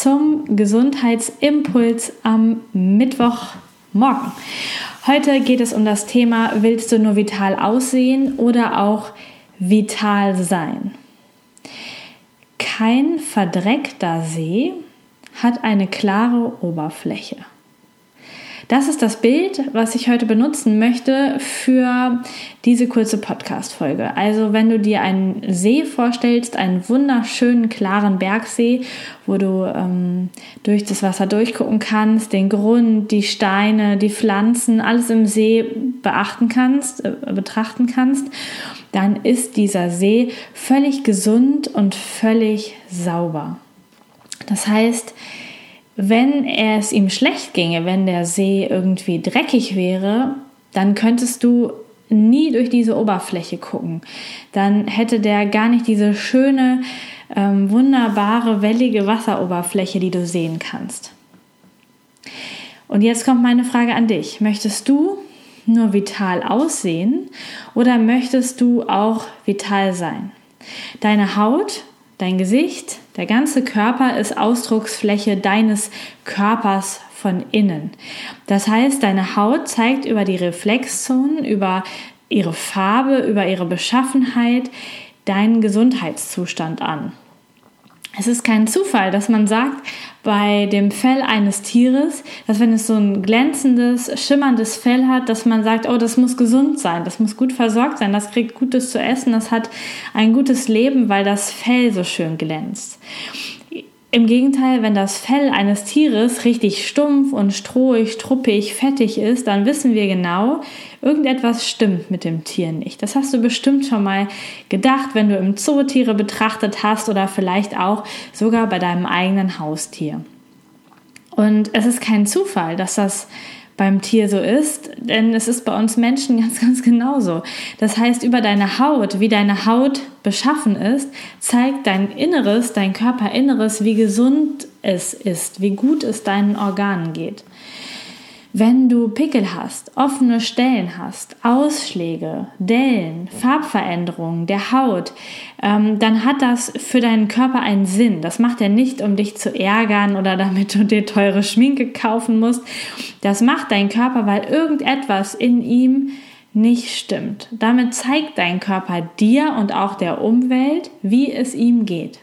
zum Gesundheitsimpuls am Mittwochmorgen. Heute geht es um das Thema, willst du nur vital aussehen oder auch vital sein? Kein verdreckter See hat eine klare Oberfläche. Das ist das Bild, was ich heute benutzen möchte für diese kurze Podcast-Folge. Also, wenn du dir einen See vorstellst, einen wunderschönen, klaren Bergsee, wo du ähm, durch das Wasser durchgucken kannst, den Grund, die Steine, die Pflanzen, alles im See beachten kannst, äh, betrachten kannst, dann ist dieser See völlig gesund und völlig sauber. Das heißt, wenn es ihm schlecht ginge, wenn der See irgendwie dreckig wäre, dann könntest du nie durch diese Oberfläche gucken. Dann hätte der gar nicht diese schöne, ähm, wunderbare, wellige Wasseroberfläche, die du sehen kannst. Und jetzt kommt meine Frage an dich. Möchtest du nur vital aussehen oder möchtest du auch vital sein? Deine Haut Dein Gesicht, der ganze Körper ist Ausdrucksfläche deines Körpers von innen. Das heißt, deine Haut zeigt über die Reflexzonen, über ihre Farbe, über ihre Beschaffenheit deinen Gesundheitszustand an. Es ist kein Zufall, dass man sagt, bei dem Fell eines Tieres, dass wenn es so ein glänzendes, schimmerndes Fell hat, dass man sagt, oh, das muss gesund sein, das muss gut versorgt sein, das kriegt Gutes zu essen, das hat ein gutes Leben, weil das Fell so schön glänzt. Im Gegenteil, wenn das Fell eines Tieres richtig stumpf und strohig, truppig, fettig ist, dann wissen wir genau, irgendetwas stimmt mit dem Tier nicht. Das hast du bestimmt schon mal gedacht, wenn du im Zoo Tiere betrachtet hast oder vielleicht auch sogar bei deinem eigenen Haustier. Und es ist kein Zufall, dass das beim Tier so ist, denn es ist bei uns Menschen ganz, ganz genauso. Das heißt, über deine Haut, wie deine Haut beschaffen ist, zeigt dein Inneres, dein Körperinneres, wie gesund es ist, wie gut es deinen Organen geht. Wenn du Pickel hast, offene Stellen hast, Ausschläge, Dellen, Farbveränderungen der Haut, ähm, dann hat das für deinen Körper einen Sinn. Das macht er nicht, um dich zu ärgern oder damit du dir teure Schminke kaufen musst. Das macht dein Körper, weil irgendetwas in ihm nicht stimmt. Damit zeigt dein Körper dir und auch der Umwelt, wie es ihm geht.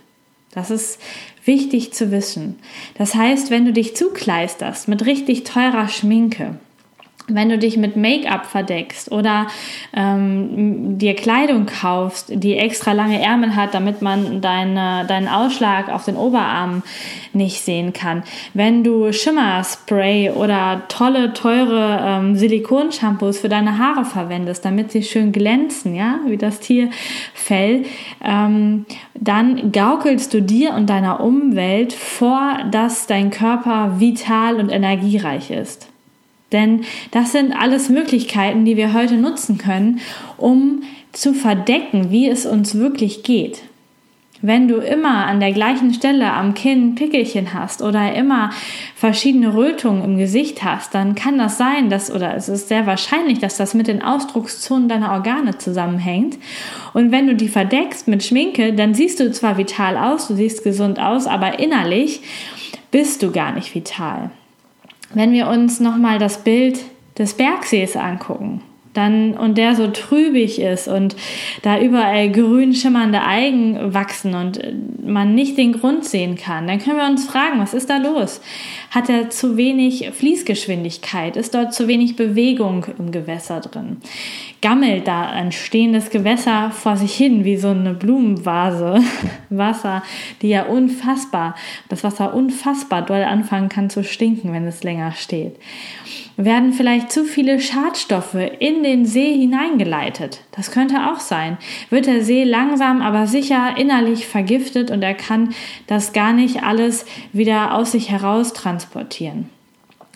Das ist wichtig zu wissen. Das heißt, wenn du dich zukleisterst mit richtig teurer Schminke, wenn du dich mit Make-up verdeckst oder ähm, dir Kleidung kaufst, die extra lange Ärmel hat, damit man deine, deinen Ausschlag auf den Oberarmen nicht sehen kann. Wenn du Schimmerspray oder tolle, teure ähm, Silikonshampoos für deine Haare verwendest, damit sie schön glänzen, ja, wie das Tierfell, ähm, dann gaukelst du dir und deiner Umwelt vor, dass dein Körper vital und energiereich ist. Denn das sind alles Möglichkeiten, die wir heute nutzen können, um zu verdecken, wie es uns wirklich geht. Wenn du immer an der gleichen Stelle am Kinn Pickelchen hast oder immer verschiedene Rötungen im Gesicht hast, dann kann das sein, dass, oder es ist sehr wahrscheinlich, dass das mit den Ausdruckszonen deiner Organe zusammenhängt. Und wenn du die verdeckst mit Schminke, dann siehst du zwar vital aus, du siehst gesund aus, aber innerlich bist du gar nicht vital. Wenn wir uns nochmal das Bild des Bergsees angucken, dann und der so trübig ist und da überall grün schimmernde Algen wachsen und äh, man nicht den Grund sehen kann, dann können wir uns fragen, was ist da los? Hat er zu wenig Fließgeschwindigkeit? Ist dort zu wenig Bewegung im Gewässer drin? Gammelt da ein stehendes Gewässer vor sich hin wie so eine Blumenvase Wasser, die ja unfassbar, das Wasser unfassbar doll anfangen kann zu stinken, wenn es länger steht? Werden vielleicht zu viele Schadstoffe in den See hineingeleitet. Das könnte auch sein. Wird der See langsam aber sicher innerlich vergiftet und er kann das gar nicht alles wieder aus sich heraus transportieren.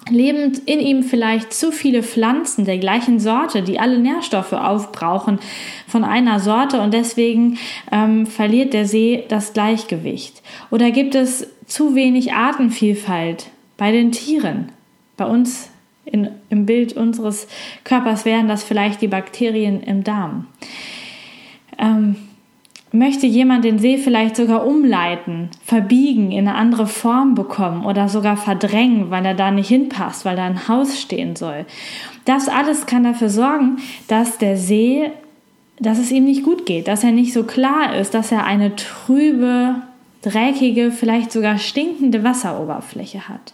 leben in ihm vielleicht zu viele Pflanzen der gleichen Sorte, die alle Nährstoffe aufbrauchen von einer Sorte und deswegen ähm, verliert der See das Gleichgewicht? Oder gibt es zu wenig Artenvielfalt bei den Tieren? Bei uns in, im Bild unseres Körpers wären das vielleicht die Bakterien im Darm. Ähm, möchte jemand den See vielleicht sogar umleiten, verbiegen, in eine andere Form bekommen oder sogar verdrängen, weil er da nicht hinpasst, weil da ein Haus stehen soll. Das alles kann dafür sorgen, dass der See, dass es ihm nicht gut geht, dass er nicht so klar ist, dass er eine trübe, dreckige, vielleicht sogar stinkende Wasseroberfläche hat.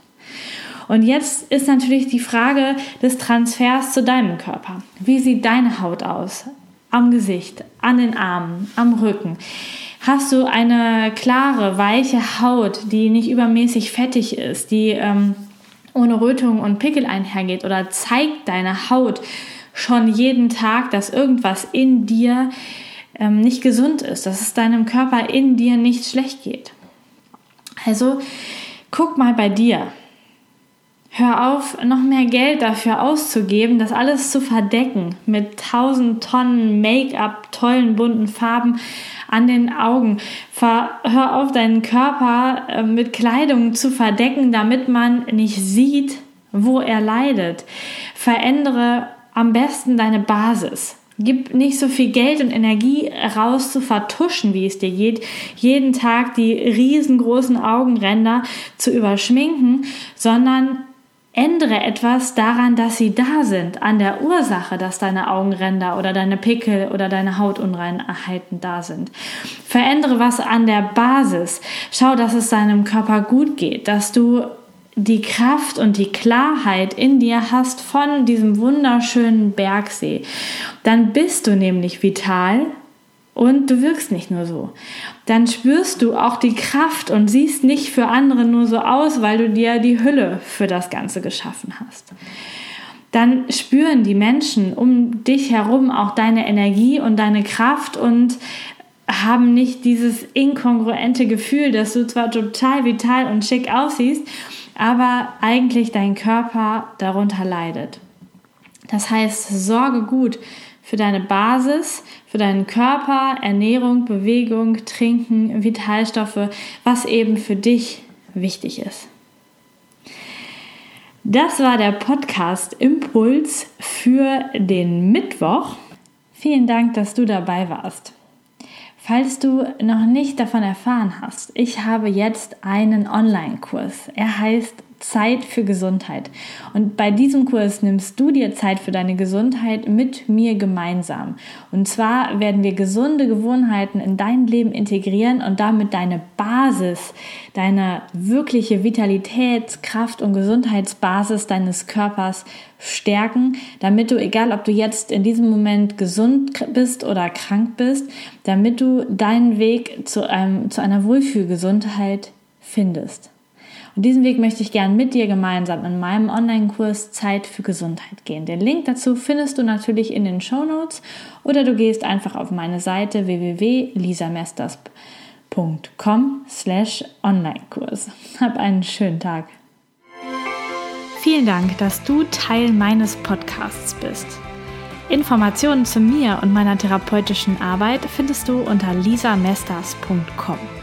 Und jetzt ist natürlich die Frage des Transfers zu deinem Körper. Wie sieht deine Haut aus? am Gesicht, an den Armen, am Rücken. Hast du eine klare, weiche Haut, die nicht übermäßig fettig ist, die ähm, ohne Rötung und Pickel einhergeht oder zeigt deine Haut schon jeden Tag, dass irgendwas in dir ähm, nicht gesund ist, dass es deinem Körper in dir nicht schlecht geht. Also guck mal bei dir. Hör auf, noch mehr Geld dafür auszugeben, das alles zu verdecken mit tausend Tonnen Make-up, tollen bunten Farben an den Augen. Hör auf, deinen Körper äh, mit Kleidung zu verdecken, damit man nicht sieht, wo er leidet. Verändere am besten deine Basis. Gib nicht so viel Geld und Energie raus zu vertuschen, wie es dir geht, jeden Tag die riesengroßen Augenränder zu überschminken, sondern Ändere etwas daran, dass sie da sind, an der Ursache, dass deine Augenränder oder deine Pickel oder deine Hautunreinheiten da sind. Verändere was an der Basis. Schau, dass es deinem Körper gut geht, dass du die Kraft und die Klarheit in dir hast von diesem wunderschönen Bergsee. Dann bist du nämlich vital und du wirkst nicht nur so. Dann spürst du auch die Kraft und siehst nicht für andere nur so aus, weil du dir die Hülle für das Ganze geschaffen hast. Dann spüren die Menschen um dich herum auch deine Energie und deine Kraft und haben nicht dieses inkongruente Gefühl, dass du zwar total vital und schick aussiehst, aber eigentlich dein Körper darunter leidet. Das heißt, sorge gut für deine Basis, für deinen Körper, Ernährung, Bewegung, Trinken, Vitalstoffe, was eben für dich wichtig ist. Das war der Podcast Impuls für den Mittwoch. Vielen Dank, dass du dabei warst. Falls du noch nicht davon erfahren hast, ich habe jetzt einen Online-Kurs. Er heißt Zeit für Gesundheit. Und bei diesem Kurs nimmst du dir Zeit für deine Gesundheit mit mir gemeinsam. Und zwar werden wir gesunde Gewohnheiten in dein Leben integrieren und damit deine Basis, deine wirkliche Vitalitäts-, Kraft- und Gesundheitsbasis deines Körpers stärken, damit du, egal ob du jetzt in diesem Moment gesund bist oder krank bist, damit du deinen Weg zu, einem, zu einer Wohlfühlgesundheit findest. Und diesen Weg möchte ich gern mit dir gemeinsam in meinem Online-Kurs Zeit für Gesundheit gehen. Den Link dazu findest du natürlich in den Show Notes oder du gehst einfach auf meine Seite www.lisamesters.com slash Online-Kurs. Hab einen schönen Tag. Vielen Dank, dass du Teil meines Podcasts bist. Informationen zu mir und meiner therapeutischen Arbeit findest du unter lisamesters.com.